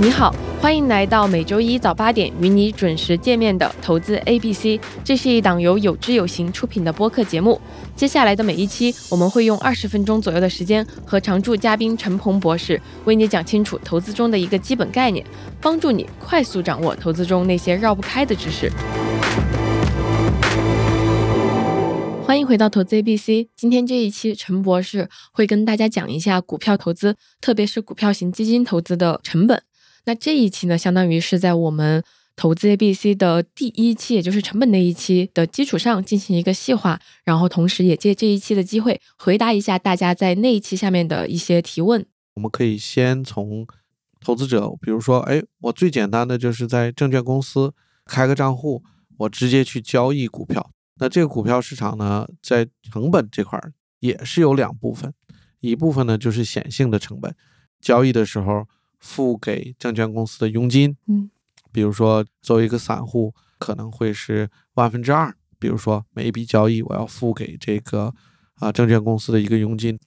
你好，欢迎来到每周一早八点与你准时见面的投资 A B C。这是一档由有知有行出品的播客节目。接下来的每一期，我们会用二十分钟左右的时间，和常驻嘉宾陈鹏博士为你讲清楚投资中的一个基本概念，帮助你快速掌握投资中那些绕不开的知识。欢迎回到投资 A B C。今天这一期，陈博士会跟大家讲一下股票投资，特别是股票型基金投资的成本。那这一期呢，相当于是在我们投资 A B C 的第一期，也就是成本那一期的基础上进行一个细化，然后同时也借这一期的机会回答一下大家在那一期下面的一些提问。我们可以先从投资者，比如说，哎，我最简单的就是在证券公司开个账户，我直接去交易股票。那这个股票市场呢，在成本这块儿也是有两部分，一部分呢就是显性的成本，交易的时候。付给证券公司的佣金，嗯，比如说作为一个散户，可能会是万分之二。比如说每一笔交易我要付给这个啊证券公司的一个佣金，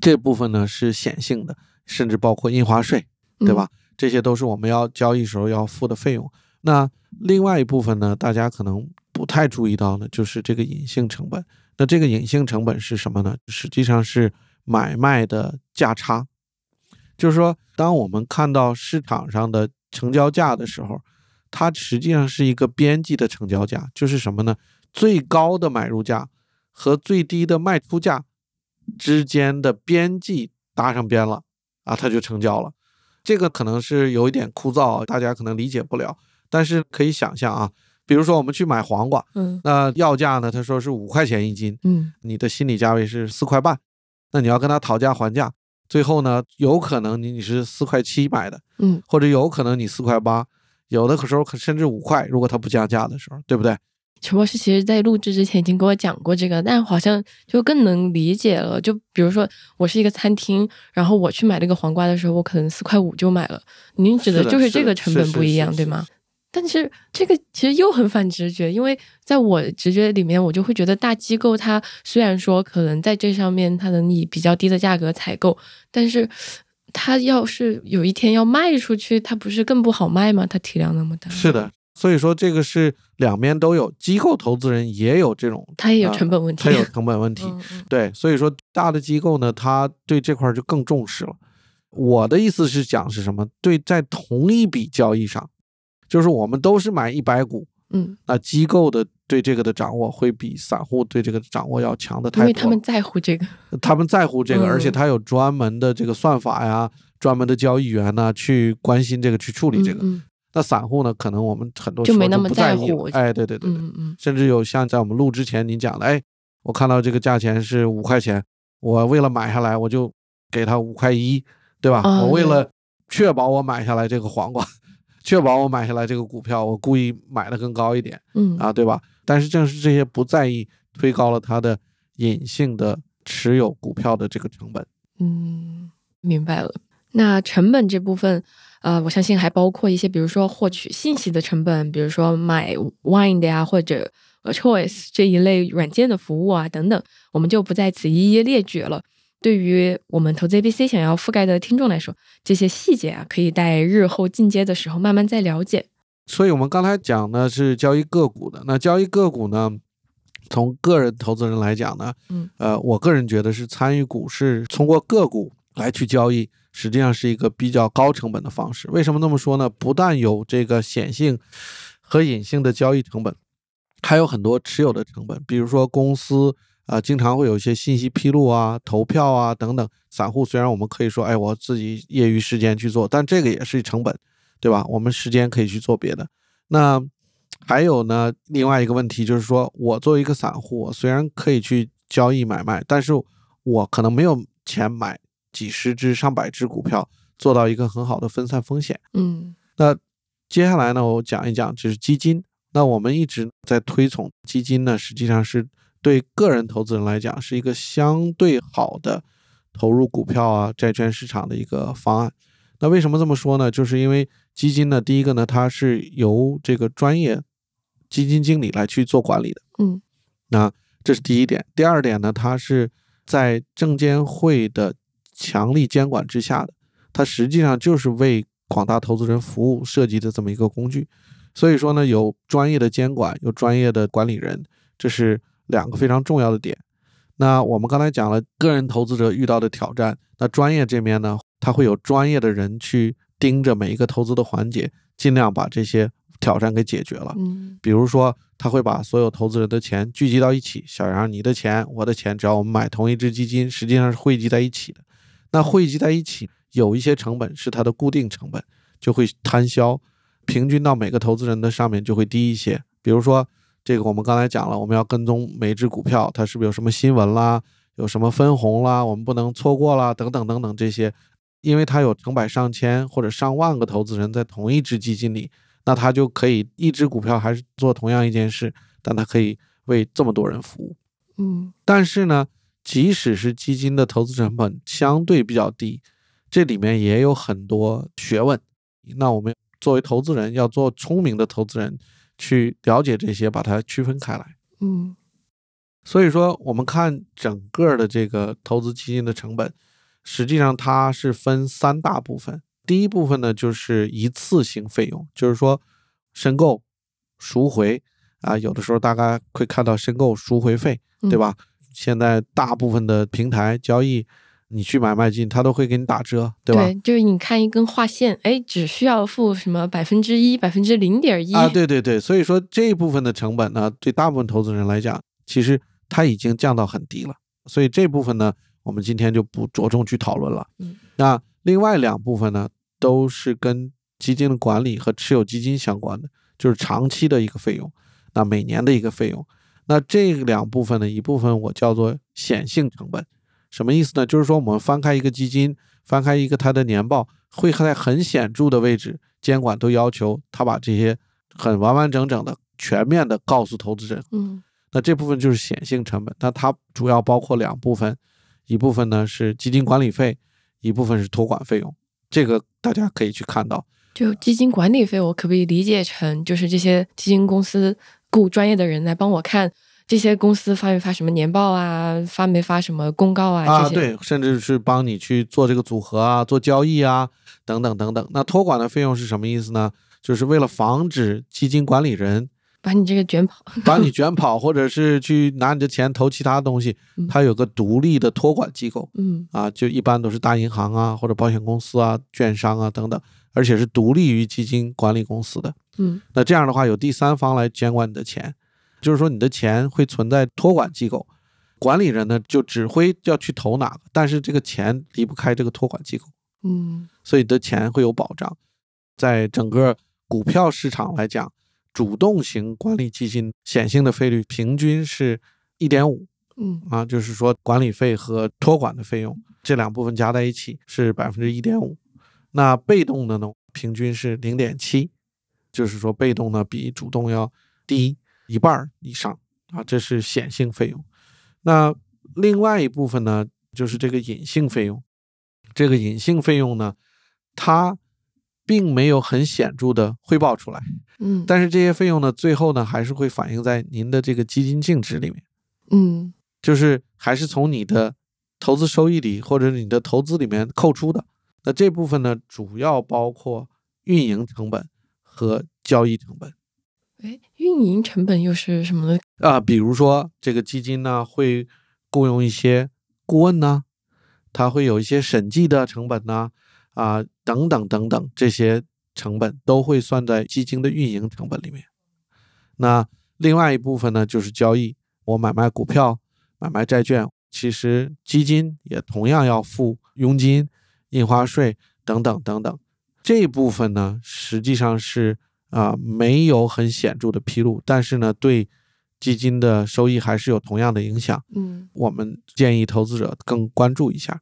这部分呢是显性的，甚至包括印花税，对吧？这些都是我们要交易时候要付的费用。那另外一部分呢，大家可能不太注意到呢，就是这个隐性成本。那这个隐性成本是什么呢？实际上是买卖的价差。就是说，当我们看到市场上的成交价的时候，它实际上是一个边际的成交价，就是什么呢？最高的买入价和最低的卖出价之间的边际搭上边了啊，它就成交了。这个可能是有一点枯燥，大家可能理解不了，但是可以想象啊，比如说我们去买黄瓜，嗯，那要价呢，他说是五块钱一斤，嗯，你的心理价位是四块半，那你要跟他讨价还价。最后呢，有可能你你是四块七买的，嗯，或者有可能你四块八，有的时候可甚至五块，如果它不降价的时候，对不对？陈博士其实在录制之前已经跟我讲过这个，但好像就更能理解了。就比如说我是一个餐厅，然后我去买这个黄瓜的时候，我可能四块五就买了。您指的就是这个成本不一样，对吗？但是这个其实又很反直觉，因为在我直觉里面，我就会觉得大机构它虽然说可能在这上面它能以比较低的价格采购，但是它要是有一天要卖出去，它不是更不好卖吗？它体量那么大。是的，所以说这个是两边都有，机构投资人也有这种，他也有成本问题，他有成本问题。对，所以说大的机构呢，他对这块就更重视了。我的意思是讲是什么？对，在同一笔交易上。就是我们都是买一百股，嗯，那机构的对这个的掌握会比散户对这个掌握要强的太多，因为他们在乎这个，他们在乎这个，而且他有专门的这个算法呀，专门的交易员呢去关心这个，去处理这个。那散户呢，可能我们很多就没那么在乎。哎，对对对对，嗯嗯，甚至有像在我们录之前您讲的，哎，我看到这个价钱是五块钱，我为了买下来，我就给他五块一，对吧？我为了确保我买下来这个黄瓜。确保我买下来这个股票，我故意买的更高一点，嗯啊，对吧？但是正是这些不在意，推高了它的隐性的持有股票的这个成本。嗯，明白了。那成本这部分，呃，我相信还包括一些，比如说获取信息的成本，比如说买 Wine 的呀，或者 Choice 这一类软件的服务啊等等，我们就不在此一一列举了。对于我们投资 A B C 想要覆盖的听众来说，这些细节啊，可以待日后进阶的时候慢慢再了解。所以，我们刚才讲的是交易个股的。那交易个股呢，从个人投资人来讲呢，嗯，呃，我个人觉得是参与股市通过个股来去交易，实际上是一个比较高成本的方式。为什么那么说呢？不但有这个显性和隐性的交易成本，还有很多持有的成本，比如说公司。啊，经常会有一些信息披露啊、投票啊等等。散户虽然我们可以说，哎，我自己业余时间去做，但这个也是成本，对吧？我们时间可以去做别的。那还有呢，另外一个问题就是说，我作为一个散户，我虽然可以去交易买卖，但是我可能没有钱买几十只、上百只股票，做到一个很好的分散风险。嗯，那接下来呢，我讲一讲就是基金。那我们一直在推崇基金呢，实际上是。对个人投资人来讲，是一个相对好的投入股票啊、债券市场的一个方案。那为什么这么说呢？就是因为基金呢，第一个呢，它是由这个专业基金经理来去做管理的，嗯，那这是第一点。第二点呢，它是在证监会的强力监管之下的，它实际上就是为广大投资人服务设计的这么一个工具。所以说呢，有专业的监管，有专业的管理人，这是两个非常重要的点。那我们刚才讲了个人投资者遇到的挑战，那专业这边呢，他会有专业的人去盯着每一个投资的环节，尽量把这些挑战给解决了。嗯，比如说，他会把所有投资人的钱聚集到一起，小杨，你的钱，我的钱，只要我们买同一只基金，实际上是汇集在一起的。那汇集在一起，有一些成本是它的固定成本，就会摊销。平均到每个投资人的上面就会低一些。比如说，这个我们刚才讲了，我们要跟踪每只股票，它是不是有什么新闻啦，有什么分红啦，我们不能错过啦，等等等等这些。因为它有成百上千或者上万个投资人在同一只基金里，那它就可以一只股票还是做同样一件事，但它可以为这么多人服务。嗯，但是呢，即使是基金的投资成本相对比较低，这里面也有很多学问。那我们。作为投资人，要做聪明的投资人，去了解这些，把它区分开来。嗯，所以说，我们看整个的这个投资基金的成本，实际上它是分三大部分。第一部分呢，就是一次性费用，就是说申购、赎回啊，有的时候大概会看到申购赎回费，对吧？现在大部分的平台交易。你去买卖金，他都会给你打折，对吧？对，就是你看一根划线，哎，只需要付什么百分之一、百分之零点一啊？对对对，所以说这一部分的成本呢，对大部分投资人来讲，其实它已经降到很低了。所以这部分呢，我们今天就不着重去讨论了。嗯，那另外两部分呢，都是跟基金的管理和持有基金相关的，就是长期的一个费用，那每年的一个费用。那这两部分呢，一部分我叫做显性成本。什么意思呢？就是说，我们翻开一个基金，翻开一个它的年报，会在很显著的位置，监管都要求他把这些很完完整整的、全面的告诉投资人。嗯，那这部分就是显性成本。那它主要包括两部分，一部分呢是基金管理费，一部分是托管费用。这个大家可以去看到。就基金管理费，我可不可以理解成就是这些基金公司雇专业的人来帮我看？这些公司发没发什么年报啊？发没发什么公告啊？啊，对，甚至是帮你去做这个组合啊，做交易啊，等等等等。那托管的费用是什么意思呢？就是为了防止基金管理人把你这个卷跑，把你卷跑，或者是去拿你的钱投其他东西。它有个独立的托管机构，嗯，啊，就一般都是大银行啊，或者保险公司啊、券商啊等等，而且是独立于基金管理公司的。嗯，那这样的话，有第三方来监管你的钱。就是说，你的钱会存在托管机构，管理人呢就指挥要去投哪个，但是这个钱离不开这个托管机构，嗯，所以你的钱会有保障。在整个股票市场来讲，主动型管理基金显性的费率平均是一点五，嗯啊，就是说管理费和托管的费用这两部分加在一起是百分之一点五。那被动的呢，平均是零点七，就是说被动呢比主动要低。一半以上啊，这是显性费用。那另外一部分呢，就是这个隐性费用。这个隐性费用呢，它并没有很显著的汇报出来。嗯，但是这些费用呢，最后呢，还是会反映在您的这个基金净值里面。嗯，就是还是从你的投资收益里或者你的投资里面扣出的。那这部分呢，主要包括运营成本和交易成本。哎，运营成本又是什么呢？啊，比如说这个基金呢，会雇佣一些顾问呢，它会有一些审计的成本呢，啊，等等等等，这些成本都会算在基金的运营成本里面。那另外一部分呢，就是交易，我买卖股票、买卖债券，其实基金也同样要付佣金、印花税等等等等。这一部分呢，实际上是。啊，没有很显著的披露，但是呢，对基金的收益还是有同样的影响。嗯，我们建议投资者更关注一下。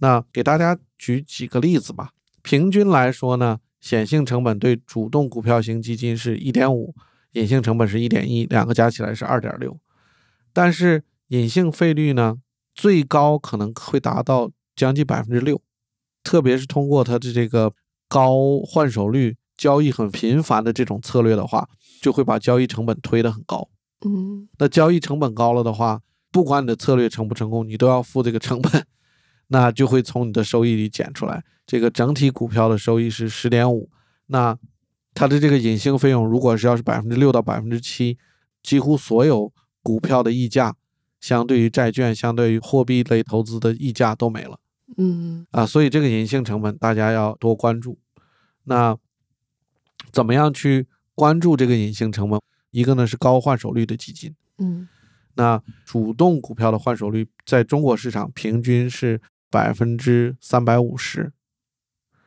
那给大家举几个例子吧。平均来说呢，显性成本对主动股票型基金是一点五，隐性成本是一点一，两个加起来是二点六。但是隐性费率呢，最高可能会达到将近百分之六，特别是通过它的这个高换手率。交易很频繁的这种策略的话，就会把交易成本推得很高。嗯，那交易成本高了的话，不管你的策略成不成功，你都要付这个成本。那就会从你的收益里减出来。这个整体股票的收益是十点五，那它的这个隐性费用如果是要是百分之六到百分之七，几乎所有股票的溢价，相对于债券、相对于货币类投资的溢价都没了。嗯啊，所以这个隐性成本大家要多关注。那怎么样去关注这个隐性成本？一个呢是高换手率的基金，嗯。那主动股票的换手率在中国市场平均是百分之三百五十，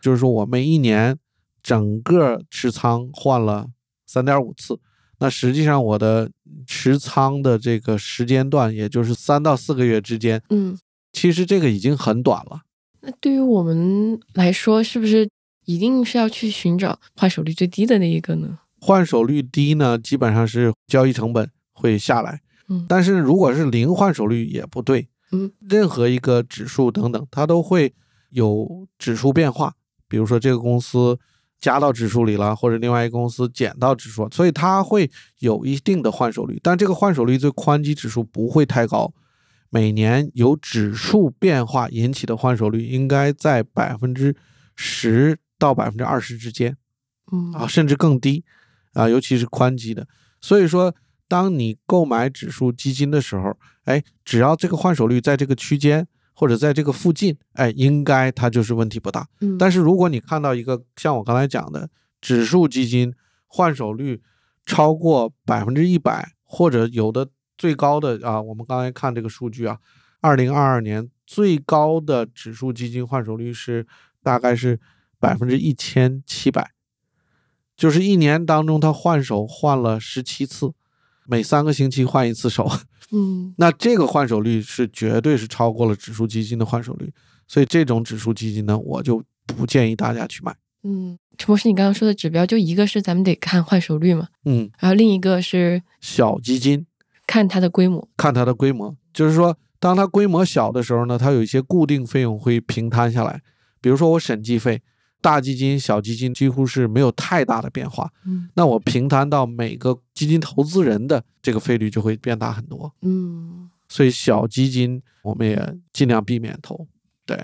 就是说我们一年整个持仓换了三点五次，那实际上我的持仓的这个时间段也就是三到四个月之间，嗯，其实这个已经很短了。那对于我们来说，是不是一定是要去寻找换手率最低的那一个呢？换手率低呢，基本上是交易成本会下来。嗯但是如果是零换手率也不对，嗯，任何一个指数等等，它都会有指数变化。比如说这个公司加到指数里了，或者另外一个公司减到指数，所以它会有一定的换手率。但这个换手率最宽基指数不会太高，每年由指数变化引起的换手率应该在百分之十到百分之二十之间。嗯啊，甚至更低啊，尤其是宽基的。所以说，当你购买指数基金的时候，哎，只要这个换手率在这个区间或者在这个附近，哎，应该它就是问题不大。嗯，但是如果你看到一个像我刚才讲的指数基金换手率超过百分之一百，或者有的最高的啊，我们刚才看这个数据啊，二零二二年最高的指数基金换手率是大概是百分之一千七百。就是一年当中，他换手换了十七次，每三个星期换一次手，嗯那这个换手率是绝对是超过了指数基金的换手率，所以这种指数基金呢，我就不建议大家去买。嗯，陈博士，你刚刚说的指标，就一个是咱们得看换手率嘛，嗯，然后另一个是小基金看它的规模。看它的规模，就是说，当它规模小的时候呢，它有一些固定费用会平摊下来，比如说我审计费，大基金、小基金几乎是没有太大的变化，嗯那我平摊到每个基金投资人的这个费率就会变大很多。嗯，所以小基金我们也尽量避免投。对，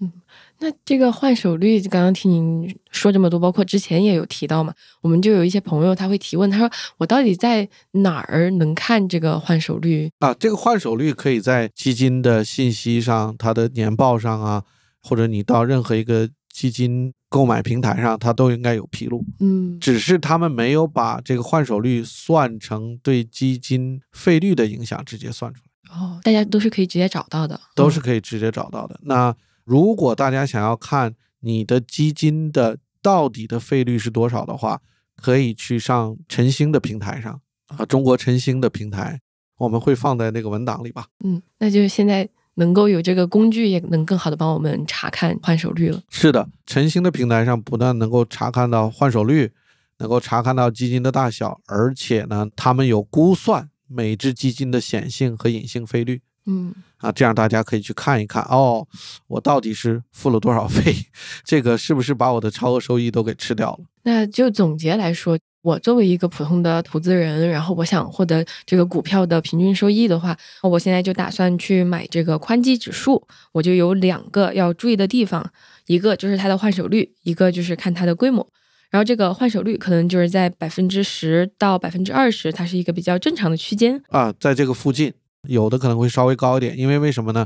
嗯那这个换手率，刚刚听您说这么多，包括之前也有提到嘛，我们就有一些朋友他会提问，他说我到底在哪儿能看这个换手率？啊，这个换手率可以在基金的信息上、它的年报上啊，或者你到任何一个基金购买平台上，它都应该有披露。嗯只是他们没有把这个换手率算成对基金费率的影响直接算出来，哦，大家都是可以直接找到的，都是可以直接找到的。那如果大家想要看你的基金的到底的费率是多少的话，可以去上晨星的平台上啊，中国晨星的平台，我们会放在那个文档里吧。嗯，那就是现在能够有这个工具，也能更好的帮我们查看换手率了。是的，晨星的平台上不但能够查看到换手率，能够查看到基金的大小，而且呢，他们有估算每只基金的显性和隐性费率嗯啊，这样大家可以去看一看哦，我到底是付了多少费，这个是不是把我的超额收益都给吃掉了？那就总结来说，我作为一个普通的投资人，然后我想获得这个股票的平均收益的话，我现在就打算去买这个宽基指数。我就有两个要注意的地方，一个就是它的换手率，一个就是看它的规模。然后这个换手率可能就是在百分之十到百分之二十，它是一个比较正常的区间。啊，在这个附近，有的可能会稍微高一点，因为为什么呢？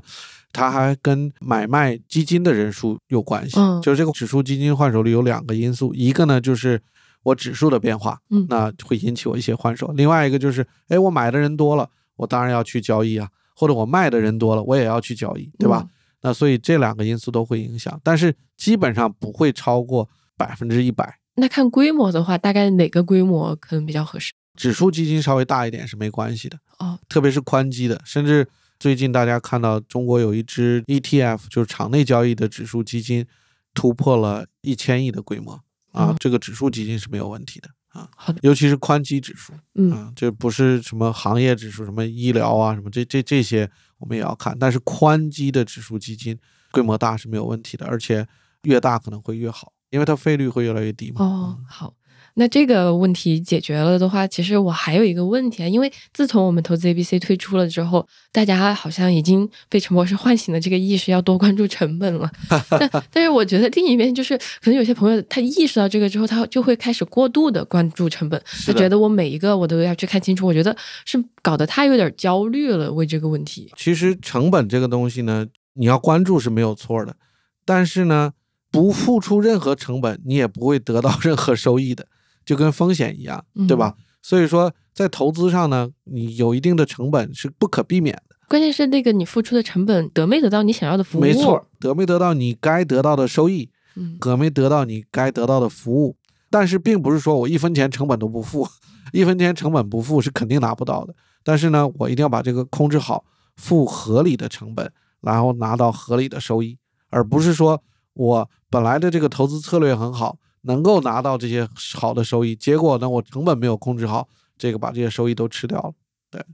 它还跟买卖基金的人数有关系。嗯就是这个指数基金换手率有两个因素，一个呢就是我指数的变化，嗯那会引起我一些换手；另外一个就是，哎，我买的人多了，我当然要去交易啊，或者我卖的人多了，我也要去交易，对吧？嗯那所以这两个因素都会影响，但是基本上不会超过百分之一百。那看规模的话，大概哪个规模可能比较合适？指数基金稍微大一点是没关系的，哦，特别是宽基的，甚至最近大家看到中国有一只 ETF，就是场内交易的指数基金，突破了一千亿的规模啊嗯，这个指数基金是没有问题的啊，好的，尤其是宽基指数嗯啊，这不是什么行业指数，什么医疗啊，什么这这这些我们也要看，但是宽基的指数基金规模大是没有问题的，而且越大可能会越好，因为它费率会越来越低嘛。哦，好。那这个问题解决了的话，其实我还有一个问题啊，因为自从我们投资 A B C 推出了之后，大家好像已经被陈博士唤醒了这个意识，要多关注成本了。但但是我觉得另一面就是，可能有些朋友他意识到这个之后，他就会开始过度的关注成本，他觉得我每一个我都要去看清楚。我觉得是搞得他有点焦虑了，为这个问题。其实成本这个东西呢，你要关注是没有错的，但是呢，不付出任何成本，你也不会得到 任何收益的。就跟风险一样，对吧？所以说，在投资上呢，你有一定的成本是不可避免的。关键是那个你付出的成本得没得到你想要的服务？没错，得没得到你该得到的收益？嗯，得没得到你该得到的服务？但是并不是说我一分钱成本都不付，一分钱成本不付是肯定拿不到的。但是呢，我一定要把这个控制好，付合理的成本，然后拿到合理的收益，而不是说我本来的这个投资策略很好。能够拿到这些好的收益，结果呢，我成本没有控制好，这个把这些收益都吃掉了。对，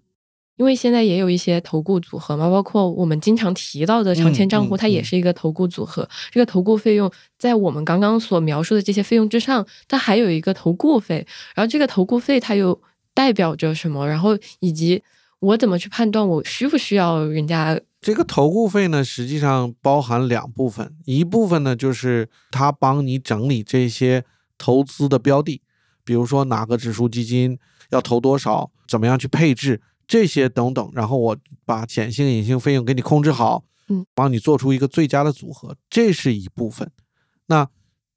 因为现在也有一些投顾组合嘛，包括我们经常提到的长钱账户，它也是一个投顾组合。这个投顾费用在我们刚刚所描述的这些费用之上，它还有一个投顾费。然后这个投顾费它又代表着什么？然后以及我怎么去判断我需不需要人家？这个投顾费呢，实际上包含两部分，一部分呢就是他帮你整理这些投资的标的，比如说哪个指数基金要投多少，怎么样去配置这些等等，然后我把显性隐性费用给你控制好，嗯，帮你做出一个最佳的组合，这是一部分。那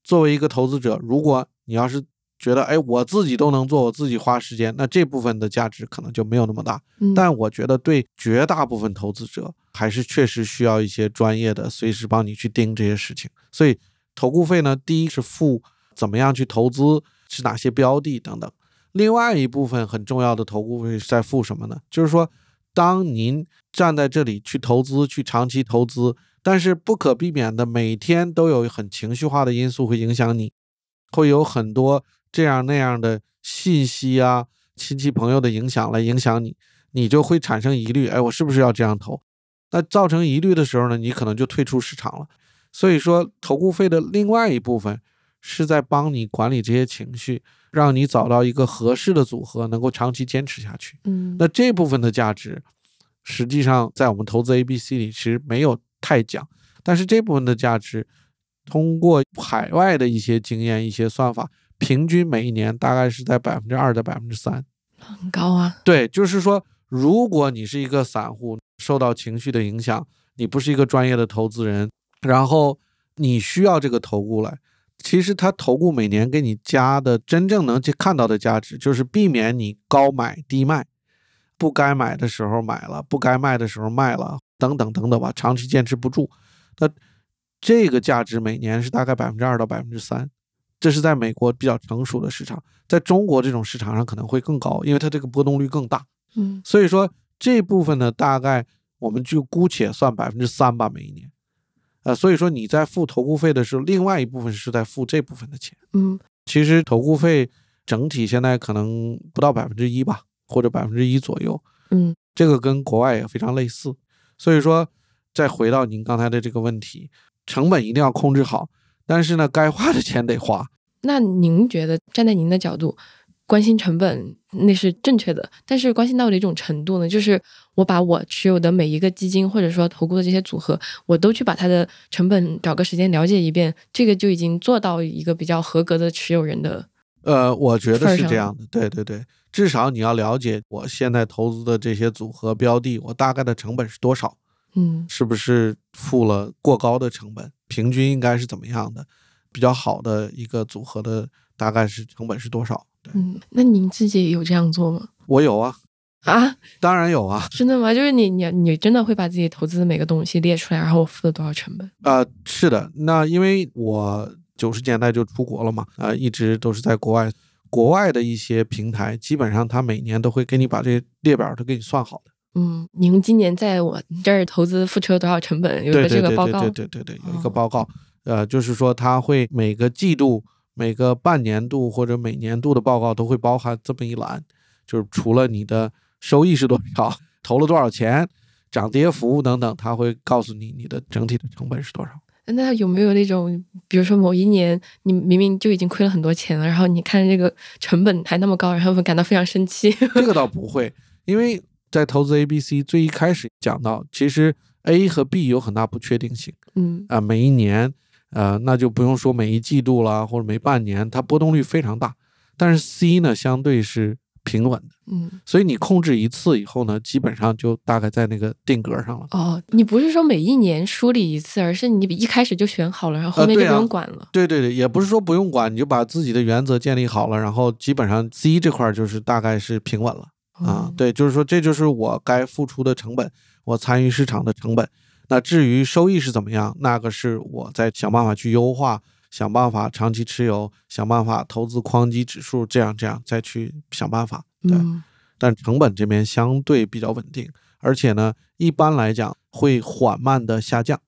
作为一个投资者，如果你要是觉得哎，我自己都能做，我自己花时间，那这部分的价值可能就没有那么大。但我觉得对绝大部分投资者，还是确实需要一些专业的，随时帮你去盯这些事情。所以投顾费呢，第一是付怎么样去投资，是哪些标的等等。另外一部分很重要的投顾费是在付什么呢？就是说，当您站在这里去投资，去长期投资，但是不可避免的每天都有很情绪化的因素会影响你，会有很多。这样那样的信息啊，亲戚朋友的影响来影响你，你就会产生疑虑。哎，我是不是要这样投？那造成疑虑的时候呢，你可能就退出市场了。所以说，投顾费的另外一部分是在帮你管理这些情绪，让你找到一个合适的组合，能够长期坚持下去。嗯，那这部分的价值，实际上在我们投资 A、B、C 里其实没有太讲，但是这部分的价值，通过海外的一些经验、一些算法。平均每一年大概是在百分之二到百分之三，很高啊。对，就是说，如果你是一个散户，受到情绪的影响，你不是一个专业的投资人，然后你需要这个投顾来，其实他投顾每年给你加的真正能去看到的价值，就是避免你高买低卖，不该买的时候买了，不该卖的时候卖了，等等等等吧，长期坚持不住。那这个价值每年是大概百分之二到百分之三。这是在美国比较成熟的市场，在中国这种市场上可能会更高，因为它这个波动率更大。嗯，所以说这部分呢，大概我们就姑且算百分之三吧，每一年。呃，所以说你在付投顾费的时候，另外一部分是在付这部分的钱。嗯，其实投顾费整体现在可能不到百分之一吧，或者百分之一左右。嗯，这个跟国外也非常类似。所以说，再回到您刚才的这个问题，成本一定要控制好。但是呢，该花的钱得花。那您觉得站在您的角度，关心成本那是正确的，但是关心到哪种程度呢？就是我把我持有的每一个基金或者说投顾的这些组合，我都去把它的成本找个时间了解一遍，这个就已经做到一个比较合格的持有人的。呃，我觉得是这样的，对对对，至少你要了解我现在投资的这些组合标的，我大概的成本是多少。嗯，是不是付了过高的成本？平均应该是怎么样的？比较好的一个组合的大概是成本是多少？嗯，那您自己有这样做吗？我有啊，啊，当然有啊。真的吗？就是你你你真的会把自己投资的每个东西列出来，然后我付了多少成本？啊，是的。那因为我九十年代就出国了嘛，啊，一直都是在国外。国外的一些平台，基本上他每年都会给你把这些列表都给你算好的。嗯，您今年在我这儿投资付出了多少成本？有个这个报告。对对对对对，有一个报告。呃，就是说他会每个季度、每个半年度或者每年度的报告都会包含这么一栏，就是除了你的收益是多少、投了多少钱、涨跌幅等等，他会告诉你你的整体的成本是多少。那有没有那种，比如说某一年你明明就已经亏了很多钱了，然后你看这个成本还那么高，然后感到非常生气？这个倒不会，因为在投资 A、B、C 最一开始讲到，其实 A 和 B 有很大不确定性。嗯啊，每一年，呃，那就不用说每一季度啦，或者每半年，它波动率非常大。但是 C 呢，相对是平稳的。嗯，所以你控制一次以后呢，基本上就大概在那个定格上了。哦，你不是说每一年梳理一次，而是你一开始就选好了，然后后面就不用管了。对对对，也不是说不用管，你就把自己的原则建立好了，然后基本上 C 这块就是大概是平稳了啊。对，就是说这就是我该付出的成本，我参与市场的成本。那至于收益是怎么样，那个是我在想办法去优化，想办法长期持有，想办法投资框基指数，这样这样再去想办法。对，但成本这边相对比较稳定，而且呢，一般来讲会缓慢的下降，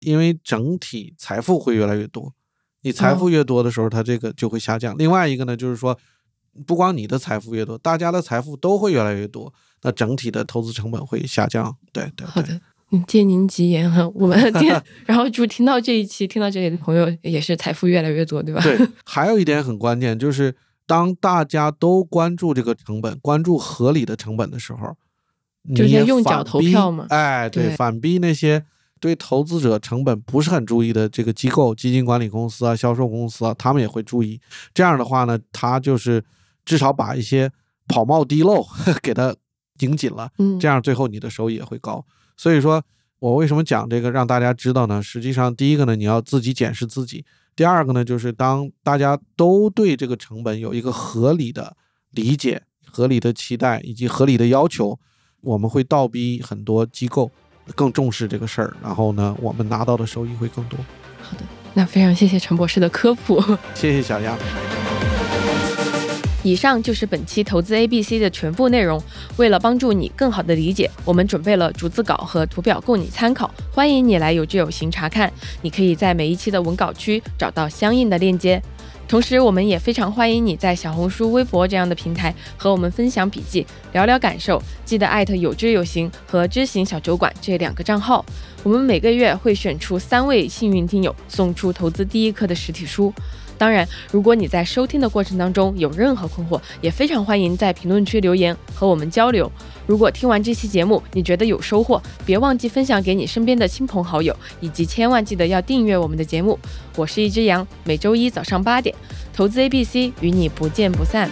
因为整体财富会越来越多。你财富越多的时候，它这个就会下降。另外一个呢，就是说，不光你的财富越多，大家的财富都会越来越多，那整体的投资成本会下降。对对。好的。借您吉言哈，我们 听，然后就听到这一期，听到这里的朋友也是财富越来越多，对吧？对，还有一点很关键，就是当大家都关注这个成本，关注合理的成本的时候，就是用脚投票嘛。哎，对，反逼那些对投资者成本不是很注意的这个机构、基金管理公司啊、销售公司啊，他们也会注意。这样的话呢，他就是至少把一些跑冒滴漏 给它拧紧了，嗯，这样最后你的收益也会高。所以说，我为什么讲这个让大家知道呢？实际上，第一个呢，你要自己检视自己；第二个呢，就是当大家都对这个成本有一个合理的理解、合理的期待以及合理的要求，我们会倒逼很多机构更重视这个事儿，然后呢，我们拿到的收益会更多。好的，那非常谢谢陈博士的科普，谢谢小杨。以上就是本期投资 A B C 的全部内容。为了帮助你更好的理解，我们准备了逐字稿和图表供你参考，欢迎你来有知有行查看。你可以在每一期的文稿区找到相应的链接。同时，我们也非常欢迎你在小红书、微博这样的平台和我们分享笔记、聊聊感受。记得艾特有知有行和知行小酒馆这两个账号。我们每个月会选出三位幸运听友，送出投资第一课的实体书。当然，如果你在收听的过程当中有任何困惑，也非常欢迎在评论区留言和我们交流。如果听完这期节目你觉得有收获，别忘记分享给你身边的亲朋好友，以及千万记得要订阅我们的节目。我是一只羊，每周一早上八点，投资 A B C 与你不见不散。